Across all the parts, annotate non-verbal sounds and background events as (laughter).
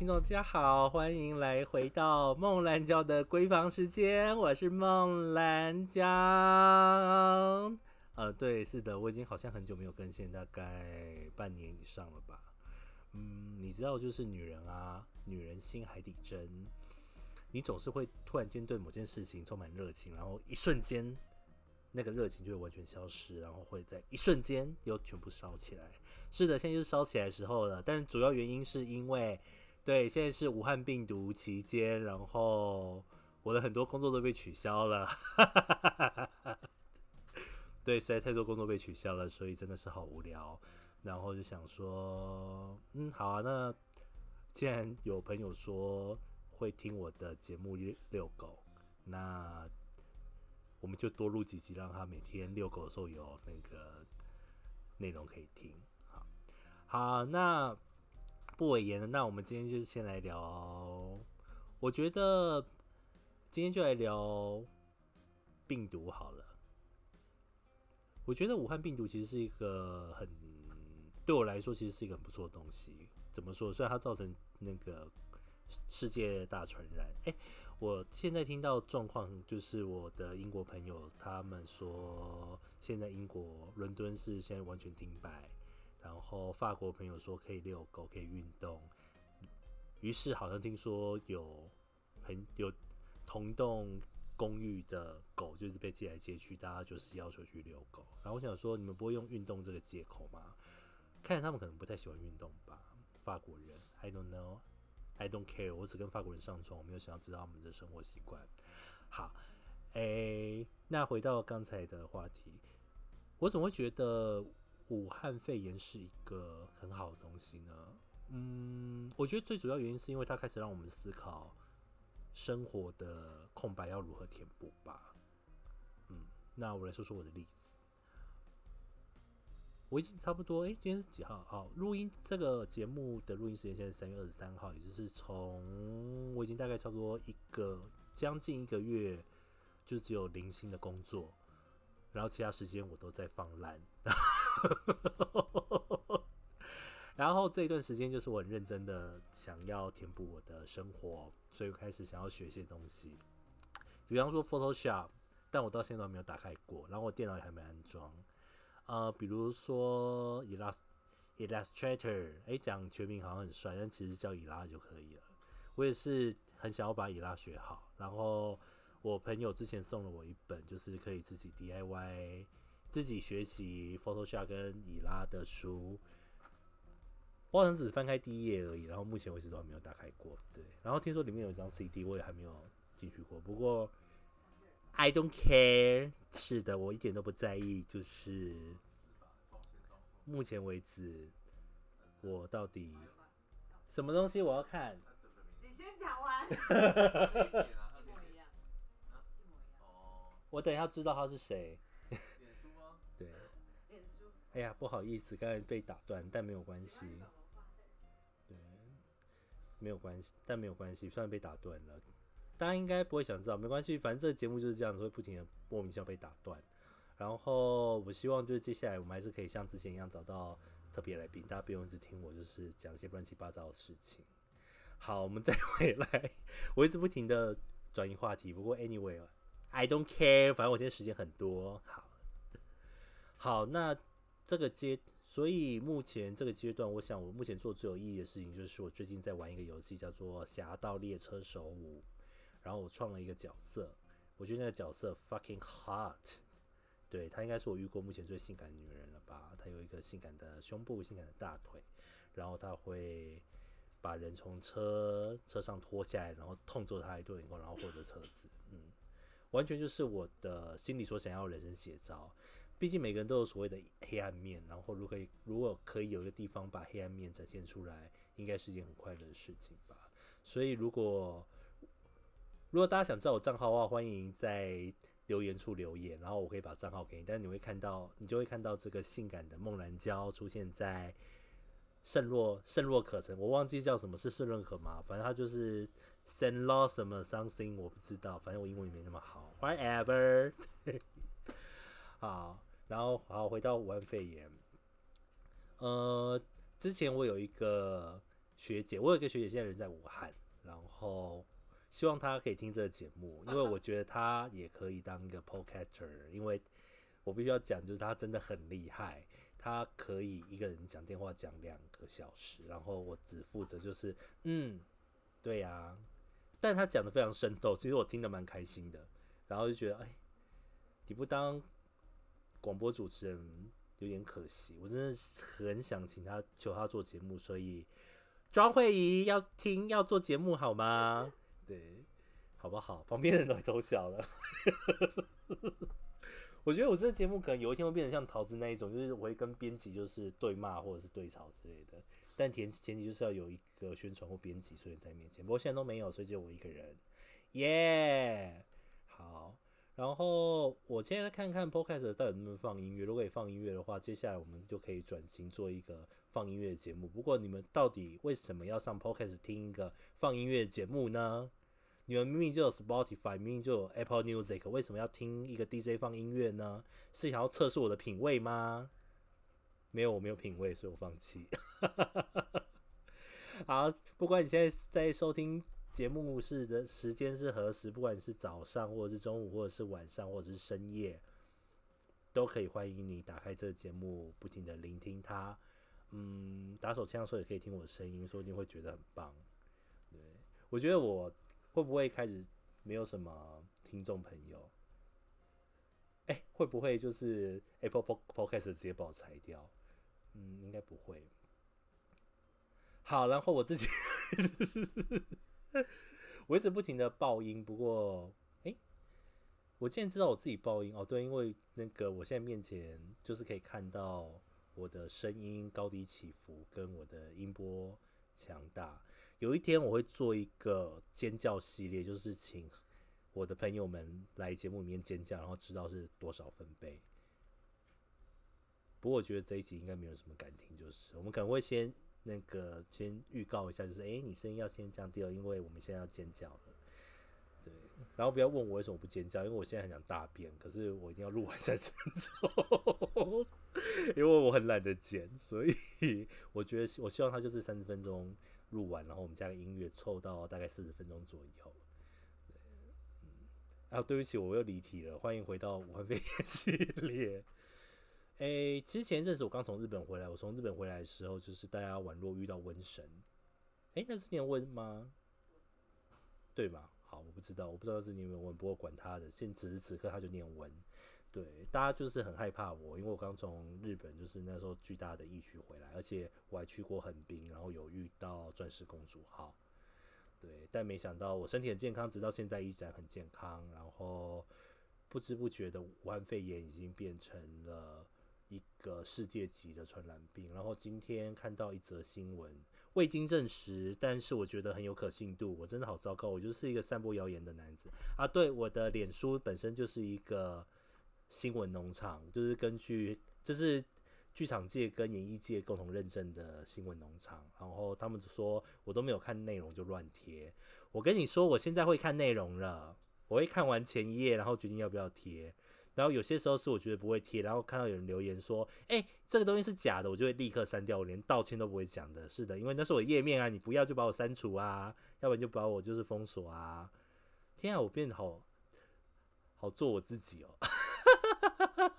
听众，大家好，欢迎来回到梦兰娇的闺房时间，我是梦兰娇。呃，对，是的，我已经好像很久没有更新，大概半年以上了吧。嗯，你知道，就是女人啊，女人心海底针，你总是会突然间对某件事情充满热情，然后一瞬间。那个热情就会完全消失，然后会在一瞬间又全部烧起来。是的，现在就是烧起来的时候了。但主要原因是因为，对，现在是武汉病毒期间，然后我的很多工作都被取消了。对，实在太多工作被取消了，所以真的是好无聊。然后就想说，嗯，好啊，那既然有朋友说会听我的节目遛狗，那。我们就多录几集，让他每天遛狗的时候有那个内容可以听。好，好，那不为言的，那我们今天就先来聊。我觉得今天就来聊病毒好了。我觉得武汉病毒其实是一个很对我来说，其实是一个很不错的东西。怎么说？虽然它造成那个。世界大传染，哎，我现在听到状况就是我的英国朋友他们说，现在英国伦敦是现在完全停摆，然后法国朋友说可以遛狗，可以运动，于是好像听说有很有同栋公寓的狗就是被借来借去，大家就是要求去遛狗，然后我想说，你们不会用运动这个借口吗？看来他们可能不太喜欢运动吧，法国人，I don't know。I don't care，我只跟法国人上床，我没有想要知道他们的生活习惯。好，诶，那回到刚才的话题，我怎么会觉得武汉肺炎是一个很好的东西呢？嗯，我觉得最主要原因是因为它开始让我们思考生活的空白要如何填补吧。嗯，那我来说说我的例子。我已经差不多，哎，今天是几号？好，录音这个节目的录音时间现在三月二十三号，也就是从我已经大概差不多一个将近一个月，就只有零星的工作，然后其他时间我都在放烂，(laughs) (laughs) 然后这一段时间就是我很认真的想要填补我的生活，所以我开始想要学一些东西，比方说 Photoshop，但我到现在都没有打开过，然后我电脑也还没安装。呃，比如说 Elast Illustrator，哎，讲全名好像很帅，但其实叫伊拉就可以了。我也是很想要把伊拉学好。然后我朋友之前送了我一本，就是可以自己 DIY、自己学习 Photoshop 跟伊拉的书。我好像只翻开第一页而已，然后目前为止都还没有打开过。对，然后听说里面有一张 CD，我也还没有进去过。不过。I don't care，是的，我一点都不在意。就是目前为止，我到底什么东西我要看？你先讲完。(laughs) 一模一样，一模一样。哦，我等一下知道他是谁。哎呀，不好意思，刚才被打断，但没有关系。对，没有关系，但没有关系，虽然被打断了。大家应该不会想知道，没关系，反正这个节目就是这样子，会不停的莫名其妙被打断。然后我希望就是接下来我们还是可以像之前一样找到特别来宾，大家不用一直听我就是讲一些乱七八糟的事情。好，我们再回来，我一直不停的转移话题。不过 anyway，I don't care，反正我今天时间很多。好，好，那这个阶，所以目前这个阶段，我想我目前做最有意义的事情，就是我最近在玩一个游戏，叫做《侠盗猎车手五》。然后我创了一个角色，我觉得那个角色 fucking hot，(laughs) 对她应该是我遇过目前最性感的女人了吧？她有一个性感的胸部、性感的大腿，然后她会把人从车车上拖下来，然后痛揍他一顿以后，然后获得车子。嗯，完全就是我的心里所想要的人生写照。毕竟每个人都有所谓的黑暗面，然后如果如果可以有一个地方把黑暗面展现出来，应该是一件很快乐的事情吧。所以如果如果大家想知道我账号的话，欢迎在留言处留言，然后我可以把账号给你。但是你会看到，你就会看到这个性感的梦兰娇出现在圣洛圣洛可城，我忘记叫什么是圣若可吗？反正它就是 Saint Law 什么 something，我不知道。反正我英文也没那么好，whatever。(laughs) 好，然后好回到武汉肺炎。呃，之前我有一个。学姐，我有一个学姐现在人在武汉，然后希望她可以听这个节目，因为我觉得她也可以当一个 podcaster，因为我必须要讲，就是她真的很厉害，她可以一个人讲电话讲两个小时，然后我只负责就是嗯，对呀、但她讲的非常生动，其实我听得蛮开心的，然后就觉得哎，你不当广播主持人有点可惜，我真的很想请他求他做节目，所以庄慧仪要听要做节目好吗？对，好不好？旁边人都偷笑了。(laughs) 我觉得我这个节目可能有一天会变成像桃子那一种，就是我会跟编辑就是对骂或者是对吵之类的，但前前提就是要有一个宣传或编辑所以在面前，不过现在都没有，所以只有我一个人，耶、好。然后我现在看看 Podcast 到底能不能放音乐，如果可以放音乐的话，接下来我们就可以转型做一个放音乐的节目。不过你们到底为什么要上 Podcast 听一个放音乐的节目呢？你们明明就有 Spotify，明明就有 Apple Music，为什么要听一个 DJ 放音乐呢？是想要测试我的品味吗？没有，我没有品味，所以我放弃。(laughs) 好，不管你现在在收听节目是的时间是何时，不管是早上或者是中午或者是晚上或者是深夜，都可以欢迎你打开这个节目，不停的聆听它。嗯，打手枪的时候也可以听我的声音，说不定会觉得很棒。对，我觉得我会不会开始没有什么听众朋友？哎、会不会就是 Apple Podcast 直接把我裁掉？嗯，应该不会。好，然后我自己 (laughs) 我一直不停的爆音，不过，诶，我竟然知道我自己爆音哦，对，因为那个我现在面前就是可以看到我的声音高低起伏，跟我的音波强大。有一天我会做一个尖叫系列，就是请我的朋友们来节目里面尖叫，然后知道是多少分贝。不过我觉得这一集应该没有什么敢听，就是我们可能会先那个先预告一下，就是诶，你声音要先降低了，因为我们现在要尖叫了。对，然后不要问我为什么不尖叫，因为我现在很想大便，可是我一定要录完三十分钟，(laughs) 因为我很懒得剪，所以我觉得我希望它就是三十分钟录完，然后我们加个音乐凑到大概四十分钟左右。啊，对不起，我又离题了，欢迎回到武汉肺炎系列。诶、之前一阵子我刚从日本回来，我从日本回来的时候，就是大家宛若遇到瘟神。诶、那是念瘟吗？对吗？好，我不知道，我不知道是念没有瘟，不过管他的，现此时此刻他就念瘟。对，大家就是很害怕我，因为我刚从日本就是那时候巨大的疫区回来，而且我还去过横滨，然后有遇到钻石公主号。对，但没想到我身体很健康，直到现在依然很健康。然后不知不觉的，武汉肺炎已经变成了一个世界级的传染病。然后今天看到一则新闻，未经证实，但是我觉得很有可信度。我真的好糟糕，我就是一个散播谣言的男子啊！对，我的脸书本身就是一个新闻农场，就是根据这是剧场界跟演艺界共同认证的新闻农场。然后他们就说我都没有看内容就乱贴。我跟你说，我现在会看内容了，我会看完前一页，然后决定要不要贴。然后有些时候是我觉得不会贴，然后看到有人留言说：“哎、这个东西是假的”，我就会立刻删掉，我连道歉都不会讲的。是的，因为那是我页面啊，你不要就把我删除啊，要不然就把我就是封锁啊。天啊，我变得好好做我自己哦。(laughs)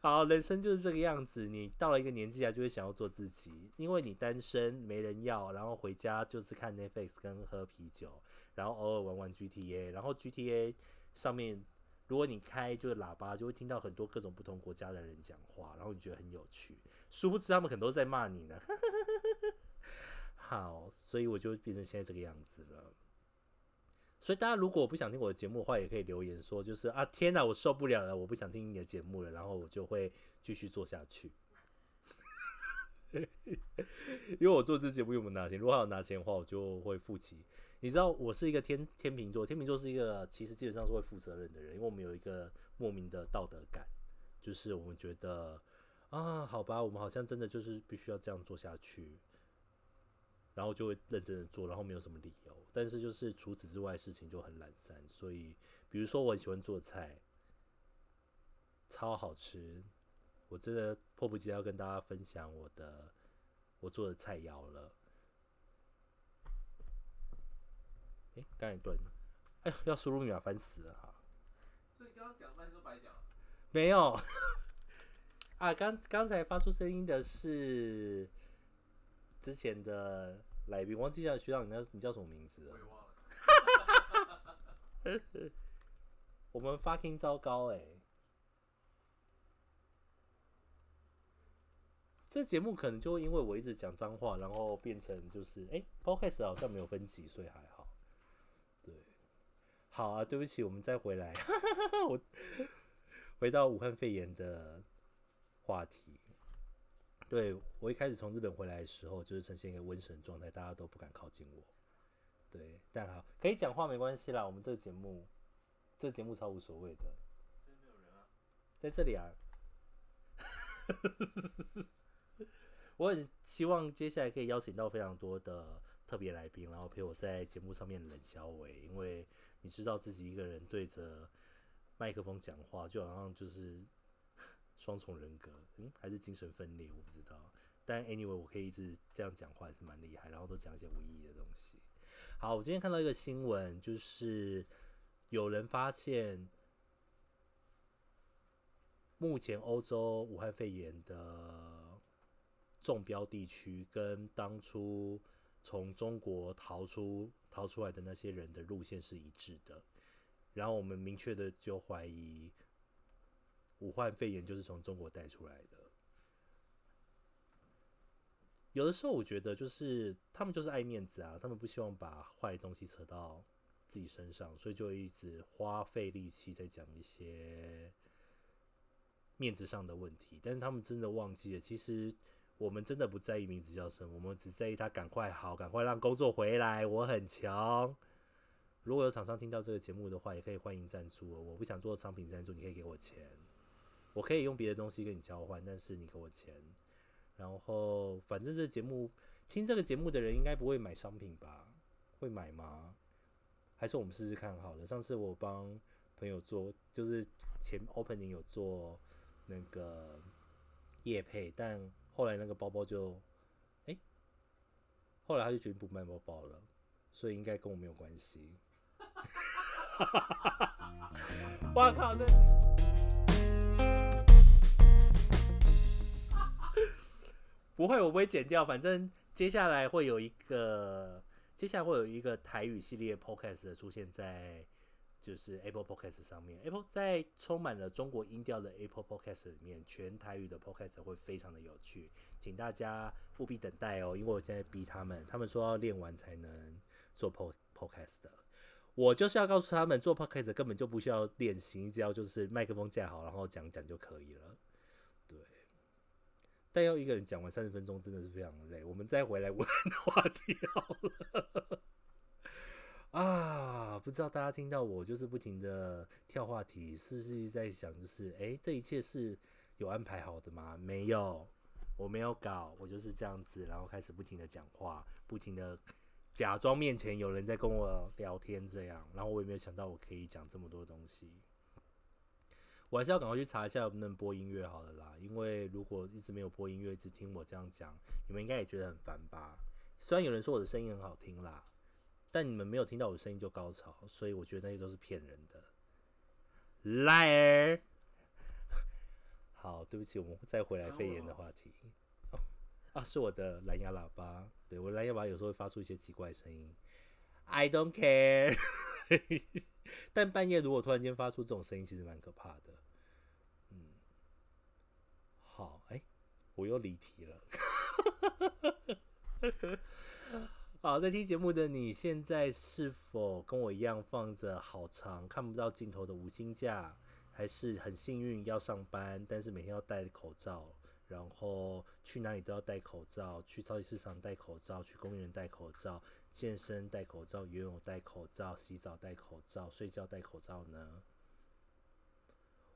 好，人生就是这个样子。你到了一个年纪啊，就会想要做自己，因为你单身没人要，然后回家就是看 Netflix 跟喝啤酒，然后偶尔玩玩 GTA，然后 GTA 上面如果你开就是喇叭，就会听到很多各种不同国家的人讲话，然后你觉得很有趣，殊不知他们可能都在骂你呢。(laughs) 好，所以我就变成现在这个样子了。所以大家如果不想听我的节目的话，也可以留言说，就是啊，天哪，我受不了了，我不想听你的节目了，然后我就会继续做下去。(laughs) 因为我做这节目又没有拿钱，如果还有拿钱的话，我就会付起。你知道我是一个天天秤座，天秤座是一个其实基本上是会负责任的人，因为我们有一个莫名的道德感，就是我们觉得啊，好吧，我们好像真的就是必须要这样做下去，然后就会认真的做，然后没有什么理由。但是就是除此之外，事情就很懒散。所以，比如说我很喜欢做菜，超好吃，我真的迫不及待要跟大家分享我的我做的菜肴了。哎，刚才断了，哎呀，要输入密码烦死了哈。所以刚刚讲半天都白讲了。没有啊，刚刚才发出声音的是之前的来宾，忘记叫学长，你叫你叫什么名字了我也？忘了。(laughs) 我们 fucking 糟糕哎、这节目可能就会因为我一直讲脏话，然后变成就是哎、podcast 好像没有分级，所以还好。好啊，对不起，我们再回来，(laughs) 我回到武汉肺炎的话题。对我一开始从日本回来的时候，就是呈现一个瘟神状态，大家都不敢靠近我。对，但好，可以讲话没关系啦。我们这个节目，这个节目超无所谓的。没有人啊。在这里啊，(laughs) 我很希望接下来可以邀请到非常多的特别来宾，然后陪我在节目上面冷小伟，因为你知道自己一个人对着麦克风讲话，就好像就是 (laughs) 双重人格，嗯，还是精神分裂，我不知道。但 anyway，我可以一直这样讲话，也是蛮厉害，然后都讲一些无意义的东西。好，我今天看到一个新闻，就是有人发现。目前欧洲武汉肺炎的中标地区跟当初从中国逃出逃出来的那些人的路线是一致的，然后我们明确的就怀疑武汉肺炎就是从中国带出来的。有的时候我觉得就是他们就是爱面子啊，他们不希望把坏东西扯到自己身上，所以就一直花费力气在讲一些面子上的问题，但是他们真的忘记了，其实我们真的不在意名字叫什么，我们只在意他赶快好，赶快让工作回来。我很强。如果有厂商听到这个节目的话，也可以欢迎赞助我。我不想做商品赞助，你可以给我钱，我可以用别的东西跟你交换，但是你给我钱。然后，反正这节目听这个节目的人应该不会买商品吧？会买吗？还是我们试试看好了。上次我帮朋友做，就是前 opening 有做那个叶配，但后来那个包包就，哎、后来他就决定不卖包包了，所以应该跟我没有关系。(laughs) 我靠，这不会，我不会剪掉，反正接下来会有一个，接下来会有一个台语系列 podcast 的出现在就是 Apple Podcast 上面。Apple 在充满了中国音调的 Apple Podcast 里面，全台语的 podcast 会非常的有趣，请大家务必等待哦，因为我现在逼他们，他们说要练完才能做 pod podcast 的。我就是要告诉他们，做 podcast 根本就不需要练习，只要就是麦克风架好，然后讲讲就可以了。对，但要一个人讲完三十分钟，真的是非常累。我们再回来问 (laughs) 话题好了。(laughs) 啊，不知道大家听到我就是不停的跳话题，是不是在想，就是诶，这一切是有安排好的吗？没有，我没有搞，我就是这样子，然后开始不停的讲话，不停的假装面前有人在跟我聊天，这样，然后我也没有想到我可以讲这么多东西。我还是要赶快去查一下能不能播音乐好了啦，因为如果一直没有播音乐，一直听我这样讲，你们应该也觉得很烦吧？虽然有人说我的声音很好听啦，但你们没有听到我的声音就高潮，所以我觉得那些都是骗人的。liar。(laughs) 好，对不起，我们再回来肺炎的话题。哦啊，是我的蓝牙喇叭，对我蓝牙喇叭有时候会发出一些奇怪的声音。I don't care。(laughs) 但半夜如果突然间发出这种声音，其实蛮可怕的。嗯，好，哎、我又离题了。好，在听节目的你，现在是否跟我一样放着好长看不到尽头的无薪假，还是很幸运要上班，但是每天要戴口罩，然后去哪里都要戴口罩，去超级市场戴口罩，去公园戴口罩，健身戴口罩，游泳戴口罩，洗澡戴口罩，睡觉戴口罩呢？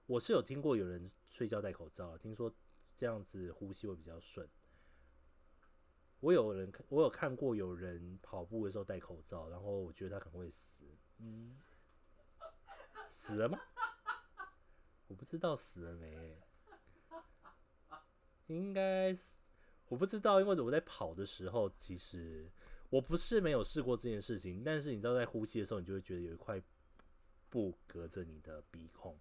我是有听过有人睡觉戴口罩，听说这样子呼吸会比较顺。我有人看，我有看过有人跑步的时候戴口罩，然后我觉得他可能会死。嗯，死了吗？我不知道死了没欸、应该是我不知道，因为我在跑的时候，其实我不是没有试过这件事情，但是你知道，在呼吸的时候，你就会觉得有一块布隔着你的鼻孔，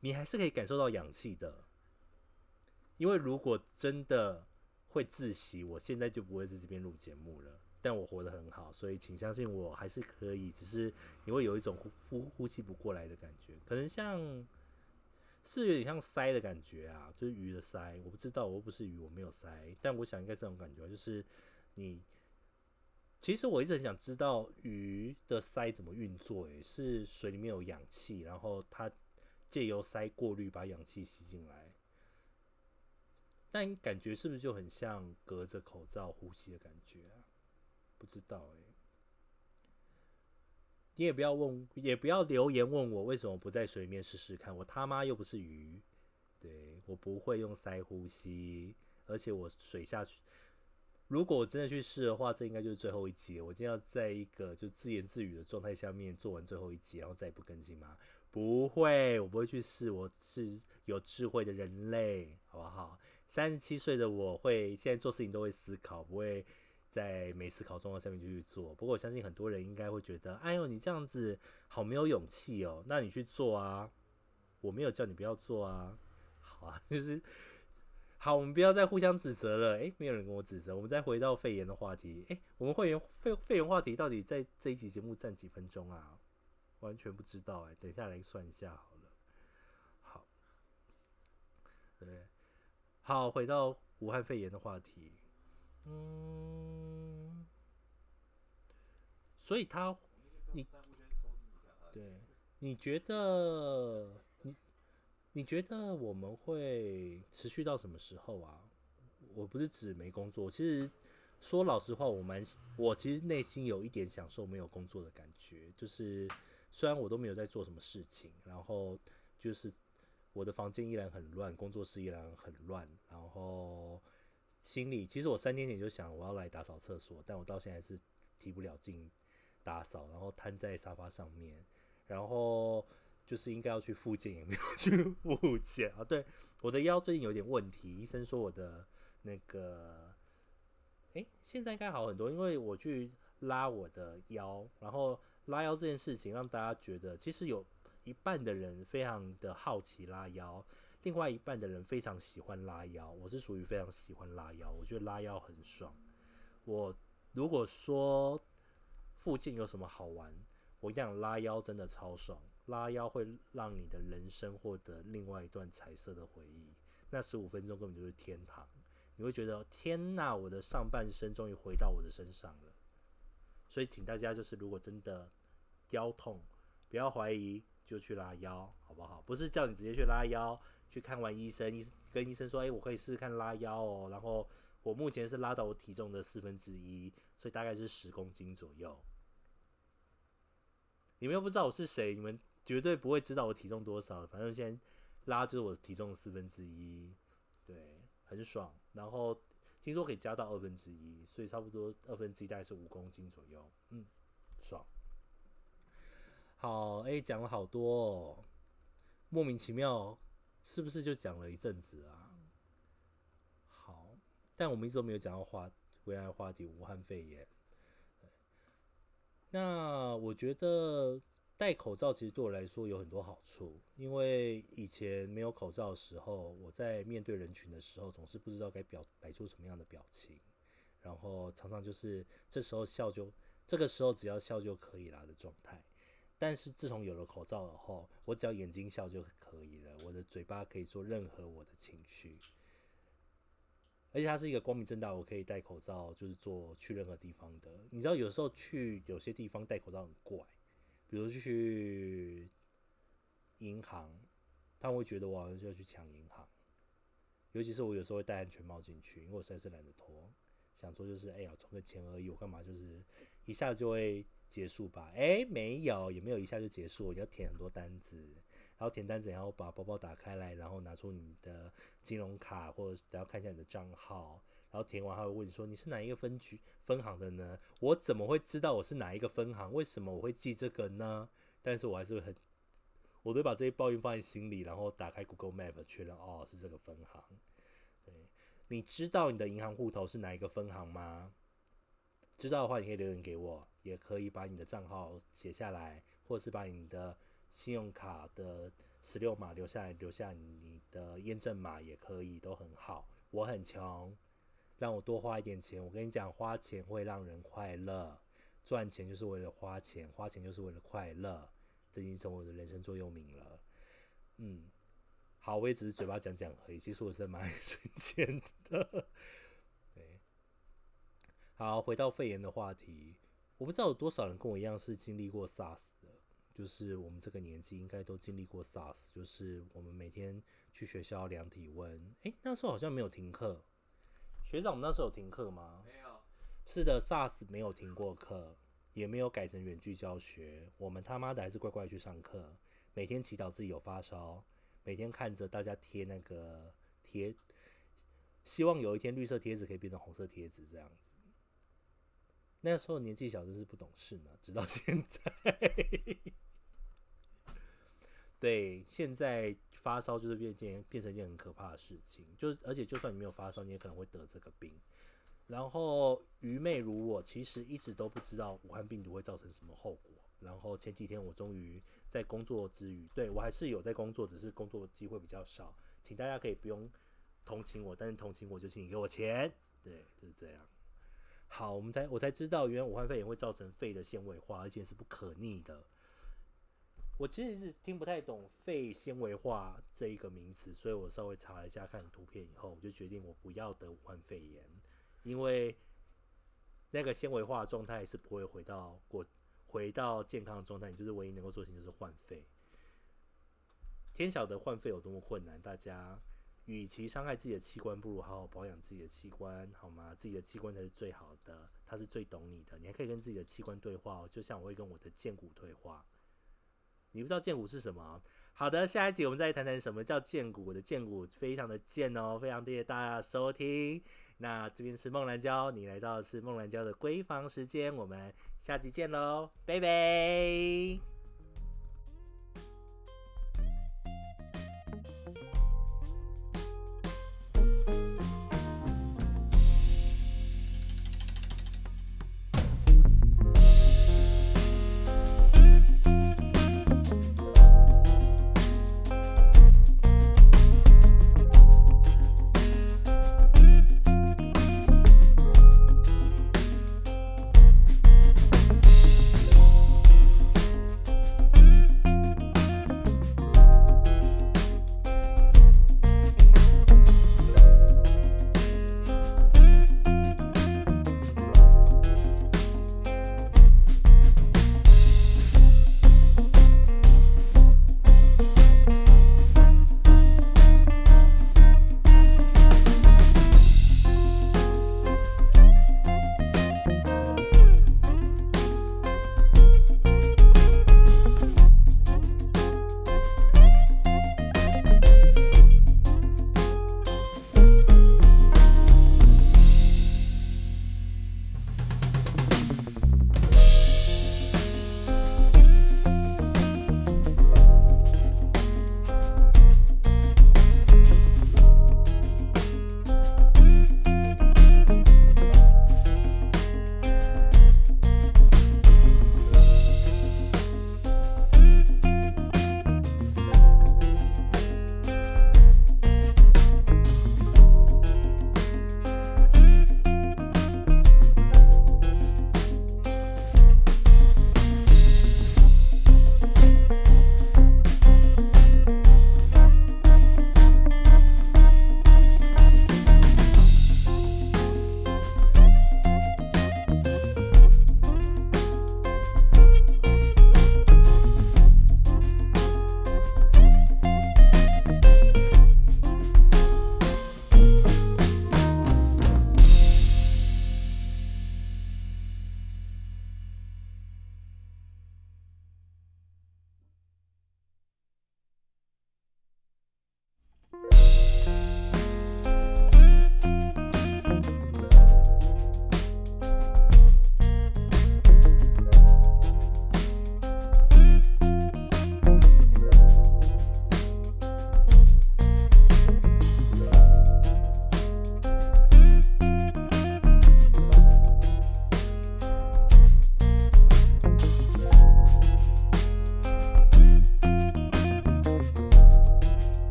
你还是可以感受到氧气的。因为如果真的会窒息，我现在就不会在这边录节目了。但我活得很好，所以请相信我还是可以，只是你会有一种呼呼呼吸不过来的感觉，可能像是有点像塞的感觉啊，就是鱼的鳃，我不知道，我又不是鱼，我没有鳃，但我想应该是这种感觉，就是你其实我一直很想知道鱼的鳃怎么运作，诶，是水里面有氧气，然后它借由鳃过滤把氧气吸进来，但感觉是不是就很像隔着口罩呼吸的感觉啊？不知道哎，你也不要问，也不要留言问我为什么不在水面试试看。我他妈又不是鱼，对我不会用鳃呼吸，而且我水下去，如果我真的去试的话，这应该就是最后一集。我今天要在一个就自言自语的状态下面做完最后一集，然后再也不更新吗？不会，我不会去试。我是有智慧的人类，好不好？三十七岁的我会现在做事情都会思考，不会。在每思考中的下面就去做，不过我相信很多人应该会觉得，哎呦，你这样子好没有勇气哦。那你去做啊，我没有叫你不要做啊。好啊，(laughs) 就是好，我们不要再互相指责了。诶，没有人跟我指责，我们再回到肺炎的话题。诶，我们会员肺肺炎话题到底在这一集节目占几分钟啊？完全不知道哎，等一下来算一下好了。好，对，好，回到武汉肺炎的话题。嗯，所以他，你，对，你觉得你，你觉得我们会持续到什么时候啊？我不是指没工作，其实说老实话，我蛮，我其实内心有一点享受没有工作的感觉，就是虽然我都没有在做什么事情，然后就是我的房间依然很乱，工作室依然很乱，然后。心里其实我三天前就想我要来打扫厕所，但我到现在是提不了劲打扫，然后瘫在沙发上面，然后就是应该要去复健，也没有去复健啊。对，我的腰最近有点问题，医生说我的那个，哎，现在应该好很多，因为我去拉我的腰，然后拉腰这件事情让大家觉得，其实有一半的人非常的好奇拉腰。另外一半的人非常喜欢拉腰，我是属于非常喜欢拉腰，我觉得拉腰很爽。我如果说附近有什么好玩，我讲拉腰真的超爽，拉腰会让你的人生获得另外一段彩色的回忆。那十五分钟根本就是天堂，你会觉得天呐，我的上半身终于回到我的身上了。所以请大家就是，如果真的腰痛，不要怀疑，就去拉腰，好不好？不是叫你直接去拉腰。去看完医生，医跟医生说：“哎，我可以试试看拉腰哦。”然后我目前是拉到我体重的四分之一，所以大概是十公斤左右。你们又不知道我是谁，你们绝对不会知道我体重多少。反正现在拉就是我体重四分之一，对，很爽。然后听说可以加到二分之一，所以差不多二分之一大概是五公斤左右。嗯，爽。好，哎，讲了好多，哦莫名其妙。是不是就讲了一阵子啊？好，但我们一直都没有讲到话，回来的话题，武汉肺炎。那我觉得戴口罩其实对我来说有很多好处，因为以前没有口罩的时候，我在面对人群的时候，总是不知道该表摆出什么样的表情，然后常常就是这时候笑就，这个时候只要笑就可以啦的状态。但是自从有了口罩以后，我只要眼睛笑就可以了。我的嘴巴可以说任何我的情绪，而且它是一个光明正大，我可以戴口罩，就是做去任何地方的。你知道，有时候去有些地方戴口罩很怪，比如去银行，他们会觉得我好像就要去抢银行。尤其是我有时候会戴安全帽进去，因为我实在是懒得脱，想说就是哎呀，充个钱而已，我干嘛就是一下就会。结束吧？哎，没有，也没有一下就结束。你要填很多单子，然后填单子，然后把包包打开来，然后拿出你的金融卡，或者等下看一下你的账号，然后填完，他会问你说你是哪一个分局分行的呢？我怎么会知道我是哪一个分行？为什么我会记这个呢？但是我还是很，我都把这些抱怨放在心里，然后打开 Google Map 确认，哦，是这个分行。对，你知道你的银行户头是哪一个分行吗？知道的话，你可以留言给我，也可以把你的账号写下来，或者是把你的信用卡的十六码留下来，留下你的验证码也可以，都很好。我很穷，让我多花一点钱。我跟你讲，花钱会让人快乐，赚钱就是为了花钱，花钱就是为了快乐，这已经成为我的人生座右铭了。嗯，好，我也只是嘴巴讲讲而已，其实我是蛮爱 (laughs) 存钱的。对，好，回到肺炎的话题，我不知道有多少人跟我一样是经历过 SARS 的，就是我们这个年纪应该都经历过 SARS，就是我们每天去学校量体温，诶，那时候好像没有停课，学长，我们那时候有停课吗？没有，是的，SARS 没有停过课，也没有改成远距教学，我们他妈的还是乖乖去上课，每天祈祷自己有发烧，每天看着大家贴那个贴，希望有一天绿色贴纸可以变成红色贴纸这样子。那时候年纪小，真是不懂事呢，直到现在。(laughs) 对，现在发烧就是变件变成一件很可怕的事情，就是而且就算你没有发烧，你也可能会得这个病。然后愚昧如我，其实一直都不知道武汉病毒会造成什么后果。然后前几天我终于在工作之余，对我还是有在工作，只是工作机会比较少，请大家可以不用同情我，但是同情我就请你给我钱，对，就是这样。好，我们才我才知道，原来武汉肺炎会造成肺的纤维化，而且是不可逆的。我其实是听不太懂肺纤维化这一个名词，所以我稍微查了一下，看图片以后，我就决定我不要得武汉肺炎，因为那个纤维化的状态是不会回到过回到健康的状态，你就是唯一能够做的就是换肺。天晓得换肺有多么困难，大家与其伤害自己的器官，不如好好保养自己的器官，好吗？自己的器官才是最好的，它是最懂你的，你还可以跟自己的器官对话哦，就像我会跟我的剑骨对话。你不知道剑骨是什么？好的，下一集我们再谈谈什么叫剑骨。我的剑骨非常的贱哦，非常谢谢大家收听。那这边是梦兰娇，你来到的是梦兰娇的闺房时间，我们下集见喽，拜拜。